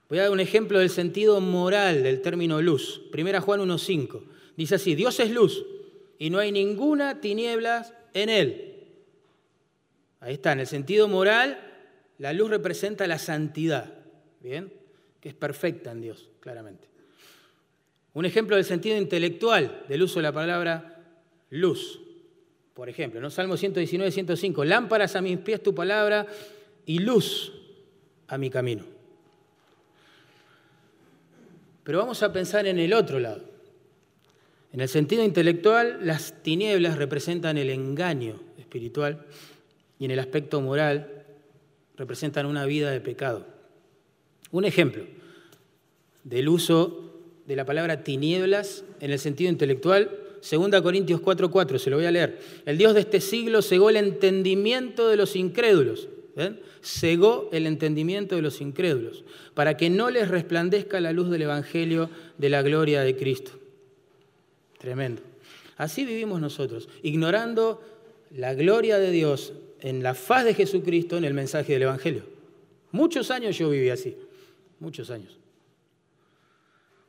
Voy a dar un ejemplo del sentido moral del término luz. Primera Juan 1.5. Dice así, Dios es luz y no hay ninguna tinieblas en él. Ahí está, en el sentido moral, la luz representa la santidad. ¿Bien? Que es perfecta en Dios, claramente. Un ejemplo del sentido intelectual del uso de la palabra luz. Por ejemplo, en Salmo 119, 105, lámparas a mis pies tu palabra y luz a mi camino. Pero vamos a pensar en el otro lado. En el sentido intelectual, las tinieblas representan el engaño espiritual y en el aspecto moral representan una vida de pecado. Un ejemplo del uso de la palabra tinieblas en el sentido intelectual, 2 Corintios 4:4, se lo voy a leer. El Dios de este siglo cegó el entendimiento de los incrédulos. ¿ven? Cegó el entendimiento de los incrédulos, para que no les resplandezca la luz del Evangelio de la gloria de Cristo. Tremendo. Así vivimos nosotros, ignorando la gloria de Dios en la faz de Jesucristo en el mensaje del Evangelio. Muchos años yo viví así muchos años.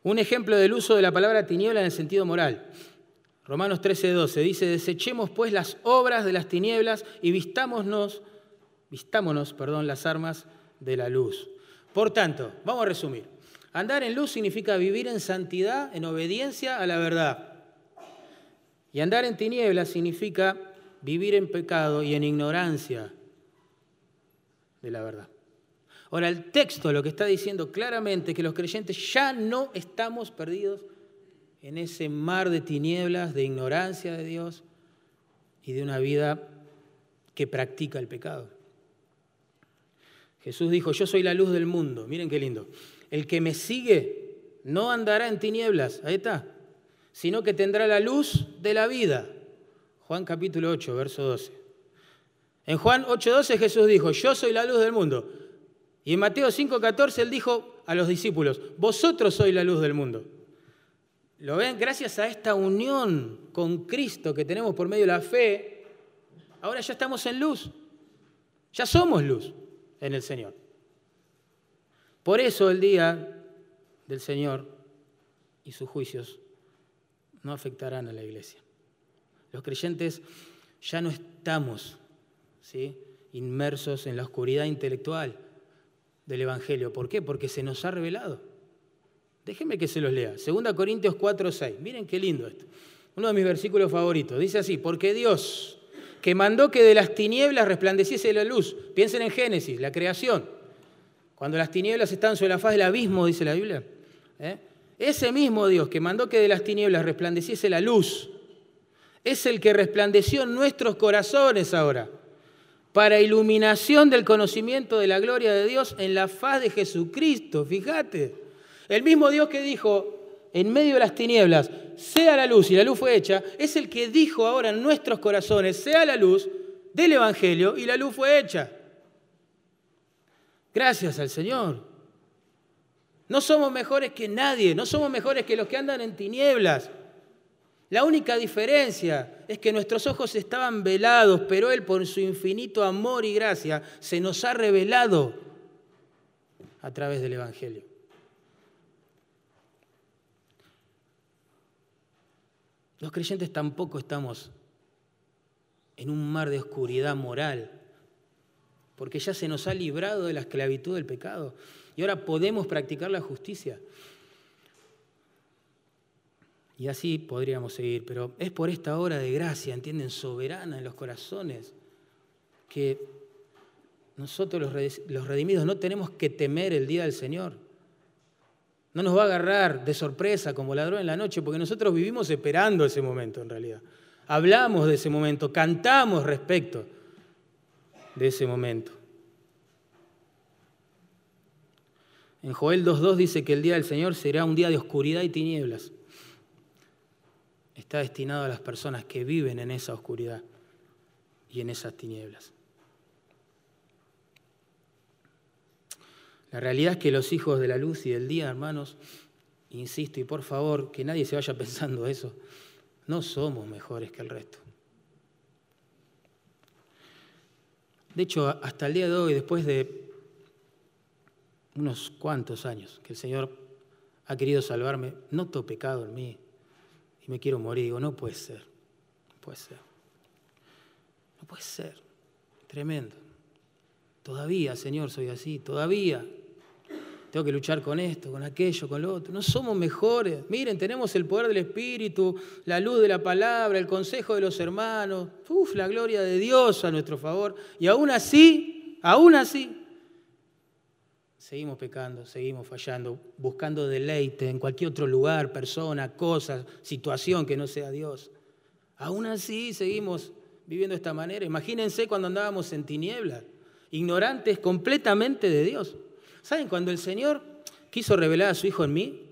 Un ejemplo del uso de la palabra tiniebla en el sentido moral. Romanos 13:12 dice, desechemos pues las obras de las tinieblas y vistámonos, vistámonos perdón, las armas de la luz. Por tanto, vamos a resumir. Andar en luz significa vivir en santidad, en obediencia a la verdad. Y andar en tinieblas significa vivir en pecado y en ignorancia de la verdad. Ahora, el texto lo que está diciendo claramente que los creyentes ya no estamos perdidos en ese mar de tinieblas, de ignorancia de Dios y de una vida que practica el pecado. Jesús dijo, yo soy la luz del mundo. Miren qué lindo. El que me sigue no andará en tinieblas, ahí está, sino que tendrá la luz de la vida. Juan capítulo 8, verso 12. En Juan 8:12 Jesús dijo, yo soy la luz del mundo. Y en Mateo 5:14 él dijo a los discípulos, vosotros sois la luz del mundo. ¿Lo ven? Gracias a esta unión con Cristo que tenemos por medio de la fe, ahora ya estamos en luz. Ya somos luz en el Señor. Por eso el día del Señor y sus juicios no afectarán a la iglesia. Los creyentes ya no estamos ¿sí? inmersos en la oscuridad intelectual del Evangelio. ¿Por qué? Porque se nos ha revelado. Déjenme que se los lea. 2 Corintios 4, 6. Miren qué lindo esto. Uno de mis versículos favoritos. Dice así, porque Dios, que mandó que de las tinieblas resplandeciese la luz. Piensen en Génesis, la creación. Cuando las tinieblas están sobre la faz del abismo, dice la Biblia. ¿eh? Ese mismo Dios que mandó que de las tinieblas resplandeciese la luz, es el que resplandeció en nuestros corazones ahora, para iluminación del conocimiento de la gloria de Dios en la faz de Jesucristo. Fíjate, el mismo Dios que dijo en medio de las tinieblas, sea la luz, y la luz fue hecha, es el que dijo ahora en nuestros corazones, sea la luz del Evangelio, y la luz fue hecha. Gracias al Señor. No somos mejores que nadie, no somos mejores que los que andan en tinieblas. La única diferencia es que nuestros ojos estaban velados, pero Él por su infinito amor y gracia se nos ha revelado a través del Evangelio. Los creyentes tampoco estamos en un mar de oscuridad moral, porque ya se nos ha librado de la esclavitud del pecado y ahora podemos practicar la justicia. Y así podríamos seguir, pero es por esta hora de gracia, entienden, soberana en los corazones, que nosotros los redimidos no tenemos que temer el día del Señor. No nos va a agarrar de sorpresa como ladrón en la noche, porque nosotros vivimos esperando ese momento en realidad. Hablamos de ese momento, cantamos respecto de ese momento. En Joel 2.2 dice que el día del Señor será un día de oscuridad y tinieblas está destinado a las personas que viven en esa oscuridad y en esas tinieblas. La realidad es que los hijos de la luz y del día, hermanos, insisto, y por favor, que nadie se vaya pensando eso, no somos mejores que el resto. De hecho, hasta el día de hoy, después de unos cuantos años que el Señor ha querido salvarme, noto pecado en mí, y me quiero morir. No puede ser, no puede ser. No puede ser. Tremendo. Todavía, Señor, soy así, todavía. Tengo que luchar con esto, con aquello, con lo otro. No somos mejores. Miren, tenemos el poder del Espíritu, la luz de la palabra, el consejo de los hermanos. Uf, la gloria de Dios a nuestro favor. Y aún así, aún así, Seguimos pecando, seguimos fallando, buscando deleite en cualquier otro lugar, persona, cosa, situación que no sea Dios. Aún así seguimos viviendo de esta manera. Imagínense cuando andábamos en tinieblas, ignorantes completamente de Dios. ¿Saben? Cuando el Señor quiso revelar a su Hijo en mí,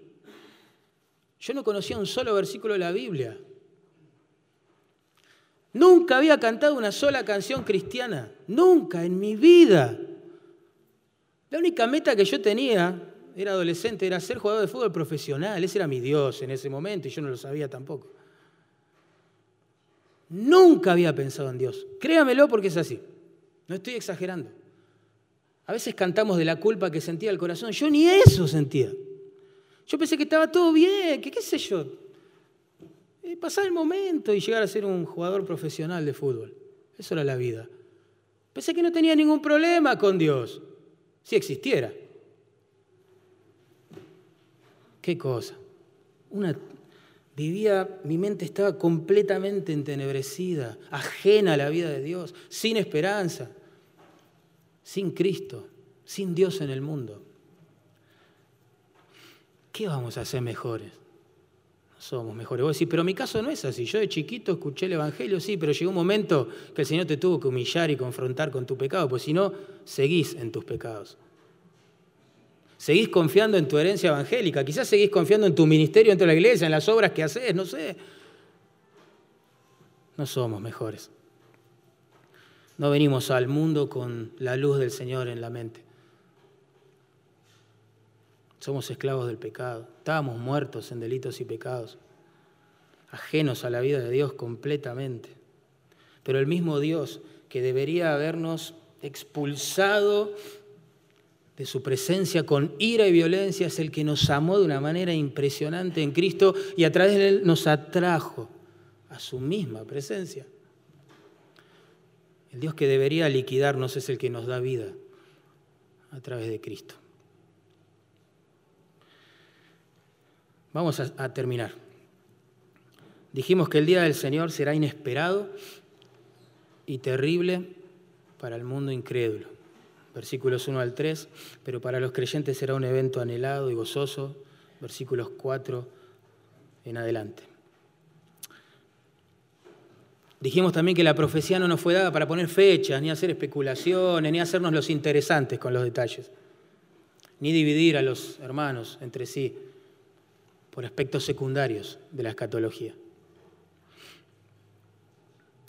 yo no conocía un solo versículo de la Biblia. Nunca había cantado una sola canción cristiana, nunca en mi vida. La única meta que yo tenía, era adolescente, era ser jugador de fútbol profesional. Ese era mi Dios en ese momento y yo no lo sabía tampoco. Nunca había pensado en Dios. Créamelo porque es así. No estoy exagerando. A veces cantamos de la culpa que sentía el corazón. Yo ni eso sentía. Yo pensé que estaba todo bien, que qué sé yo. Eh, pasar el momento y llegar a ser un jugador profesional de fútbol. Eso era la vida. Pensé que no tenía ningún problema con Dios si existiera. ¿Qué cosa? Una, vivía, mi mente estaba completamente entenebrecida, ajena a la vida de Dios, sin esperanza, sin Cristo, sin Dios en el mundo. ¿Qué vamos a hacer mejores? Somos mejores. Vos decís, pero mi caso no es así. Yo de chiquito escuché el Evangelio, sí, pero llegó un momento que el Señor te tuvo que humillar y confrontar con tu pecado, pues si no, seguís en tus pecados. Seguís confiando en tu herencia evangélica, quizás seguís confiando en tu ministerio dentro de la iglesia, en las obras que haces, no sé. No somos mejores. No venimos al mundo con la luz del Señor en la mente. Somos esclavos del pecado. Estábamos muertos en delitos y pecados, ajenos a la vida de Dios completamente. Pero el mismo Dios que debería habernos expulsado de su presencia con ira y violencia es el que nos amó de una manera impresionante en Cristo y a través de Él nos atrajo a su misma presencia. El Dios que debería liquidarnos es el que nos da vida a través de Cristo. Vamos a, terminar. Dijimos que el día del Señor será inesperado y terrible para el mundo incrédulo versículos 1 al 3, pero para los creyentes será un evento anhelado y gozoso versículos 4 en adelante. Dijimos también que la profecía no nos fue dada para poner fechas, ni hacer especulaciones, ni hacernos los interesantes con los detalles, ni dividir a los hermanos entre sí por aspectos secundarios de la escatología.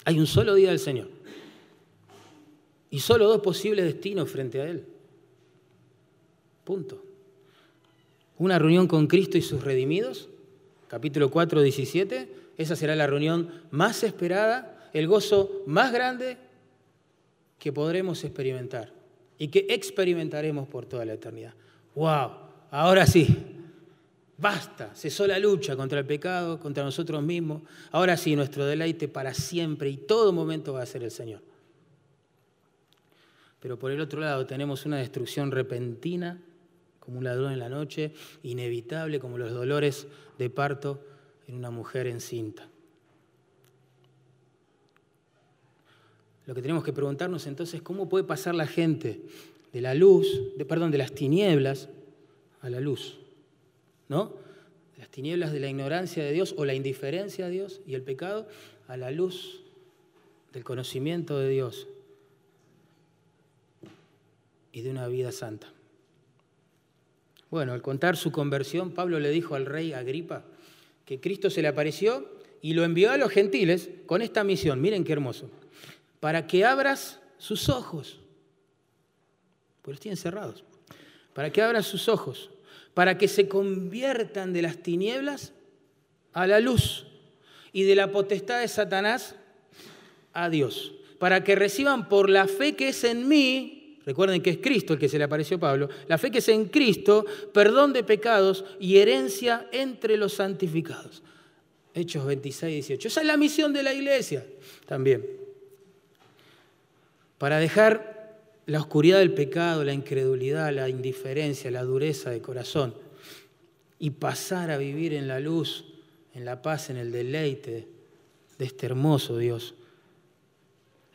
Hay un solo día del Señor y solo dos posibles destinos frente a Él. Punto. Una reunión con Cristo y sus redimidos, capítulo 4, 17. Esa será la reunión más esperada, el gozo más grande que podremos experimentar y que experimentaremos por toda la eternidad. ¡Wow! Ahora sí, basta, cesó la lucha contra el pecado, contra nosotros mismos. Ahora sí, nuestro deleite para siempre y todo momento va a ser el Señor. Pero por el otro lado tenemos una destrucción repentina, como un ladrón en la noche, inevitable como los dolores de parto en una mujer encinta. Lo que tenemos que preguntarnos entonces es cómo puede pasar la gente de la luz, de, perdón, de las tinieblas a la luz, ¿no? Las tinieblas de la ignorancia de Dios o la indiferencia a Dios y el pecado a la luz del conocimiento de Dios y de una vida santa. Bueno, al contar su conversión, Pablo le dijo al rey Agripa que Cristo se le apareció y lo envió a los gentiles con esta misión, miren qué hermoso, para que abras sus ojos, pues los tienen cerrados, para que abras sus ojos, para que se conviertan de las tinieblas a la luz y de la potestad de Satanás a Dios, para que reciban por la fe que es en mí Recuerden que es Cristo el que se le apareció a Pablo. La fe que es en Cristo, perdón de pecados y herencia entre los santificados. Hechos 26, 18. Esa es la misión de la iglesia también. Para dejar la oscuridad del pecado, la incredulidad, la indiferencia, la dureza de corazón y pasar a vivir en la luz, en la paz, en el deleite de este hermoso Dios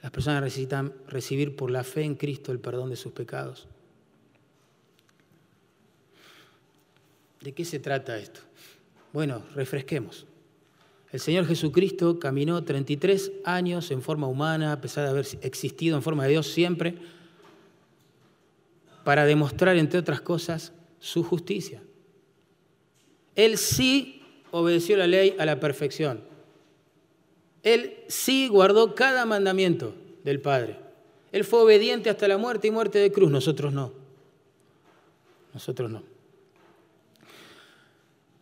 las personas necesitan recibir por la fe en Cristo el perdón de sus pecados. ¿De qué se trata esto? Bueno, refresquemos. El Señor Jesucristo caminó 33 años en forma humana, a pesar de haber existido en forma de Dios siempre, para demostrar, entre otras cosas, su justicia. Él sí obedeció la ley a la perfección. Él sí guardó cada mandamiento del Padre. Él fue obediente hasta la muerte y muerte de cruz, nosotros no. Nosotros no.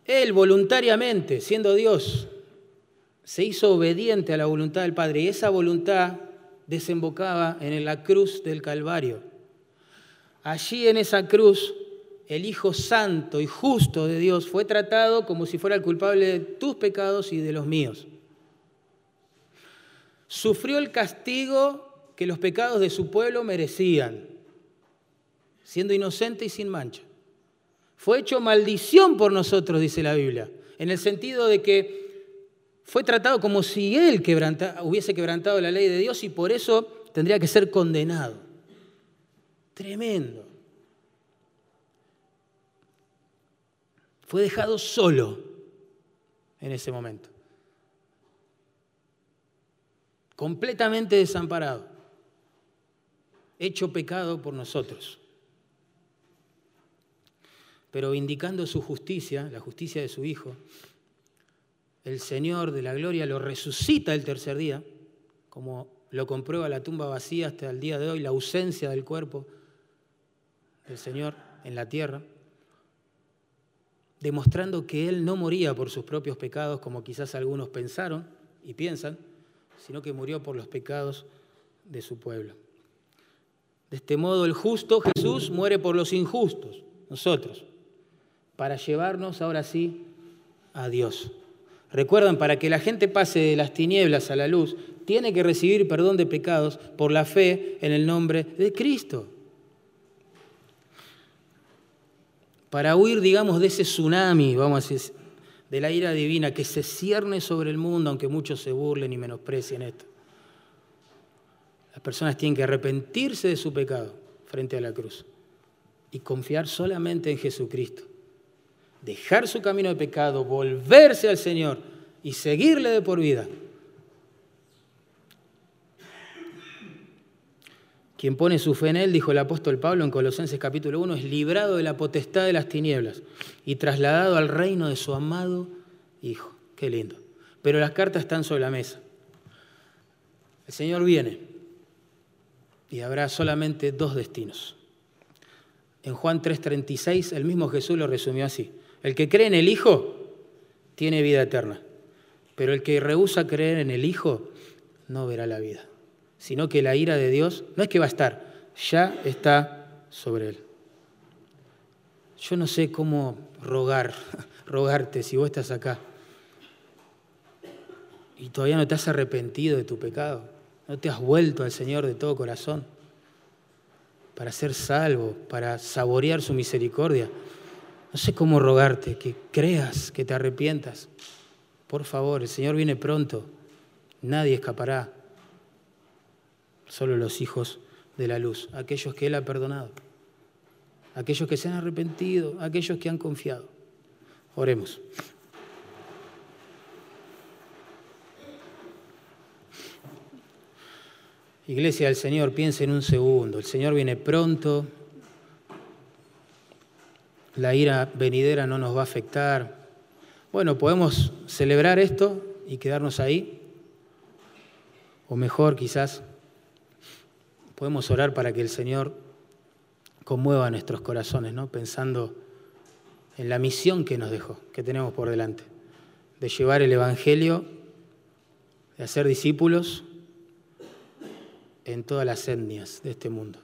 Él voluntariamente, siendo Dios, se hizo obediente a la voluntad del Padre y esa voluntad desembocaba en la cruz del Calvario. Allí en esa cruz, el Hijo Santo y justo de Dios fue tratado como si fuera el culpable de tus pecados y de los míos sufrió el castigo que los pecados de su pueblo merecían, siendo inocente y sin mancha. Fue hecho maldición por nosotros, dice la Biblia, en el sentido de que fue tratado como si él hubiese quebrantado la ley de Dios y por eso tendría que ser condenado. Tremendo. Fue dejado solo en ese momento completamente desamparado, hecho pecado por nosotros. Pero vindicando su justicia, la justicia de su Hijo, el Señor de la gloria lo resucita el tercer día, como lo comprueba la tumba vacía hasta el día de hoy, la ausencia del cuerpo del Señor en la tierra, demostrando que Él no moría por sus propios pecados, como quizás algunos pensaron y piensan, sino que murió por los pecados de su pueblo. De este modo, el justo Jesús muere por los injustos, nosotros, para llevarnos ahora sí a Dios. Recuerdan, para que la gente pase de las tinieblas a la luz, tiene que recibir perdón de pecados por la fe en el nombre de Cristo. Para huir, digamos, de ese tsunami, vamos a decir, de la ira divina que se cierne sobre el mundo, aunque muchos se burlen y menosprecien esto. Las personas tienen que arrepentirse de su pecado frente a la cruz y confiar solamente en Jesucristo. dejar su camino de pecado, volverse al Señor y seguirle de por vida. Quien pone su fe en Él, dijo el apóstol Pablo en Colosenses capítulo 1, es librado de la potestad de las tinieblas y trasladado al reino de su amado Hijo. Qué lindo. Pero las cartas están sobre la mesa. El Señor viene y habrá solamente dos destinos. En Juan 3:36 el mismo Jesús lo resumió así. El que cree en el Hijo tiene vida eterna, pero el que rehúsa creer en el Hijo no verá la vida, sino que la ira de Dios no es que va a estar, ya está sobre él. Yo no sé cómo rogar, rogarte si vos estás acá y todavía no te has arrepentido de tu pecado, no te has vuelto al Señor de todo corazón para ser salvo, para saborear su misericordia. No sé cómo rogarte que creas, que te arrepientas. Por favor, el Señor viene pronto. Nadie escapará. Solo los hijos de la luz, aquellos que Él ha perdonado, aquellos que se han arrepentido, aquellos que han confiado. Oremos. Iglesia del Señor, piensa en un segundo. El Señor viene pronto la ira venidera no nos va a afectar. Bueno, podemos celebrar esto y quedarnos ahí. O mejor, quizás, podemos orar para que el Señor conmueva nuestros corazones, ¿no? Pensando en la misión que nos dejó, que tenemos por delante, de llevar el Evangelio, de hacer discípulos en todas las etnias de este mundo.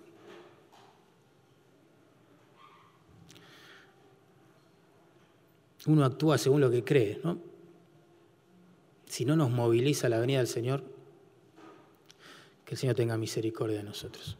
uno actúa según lo que cree, ¿no? Si no nos moviliza la venida del Señor, que el Señor tenga misericordia de nosotros.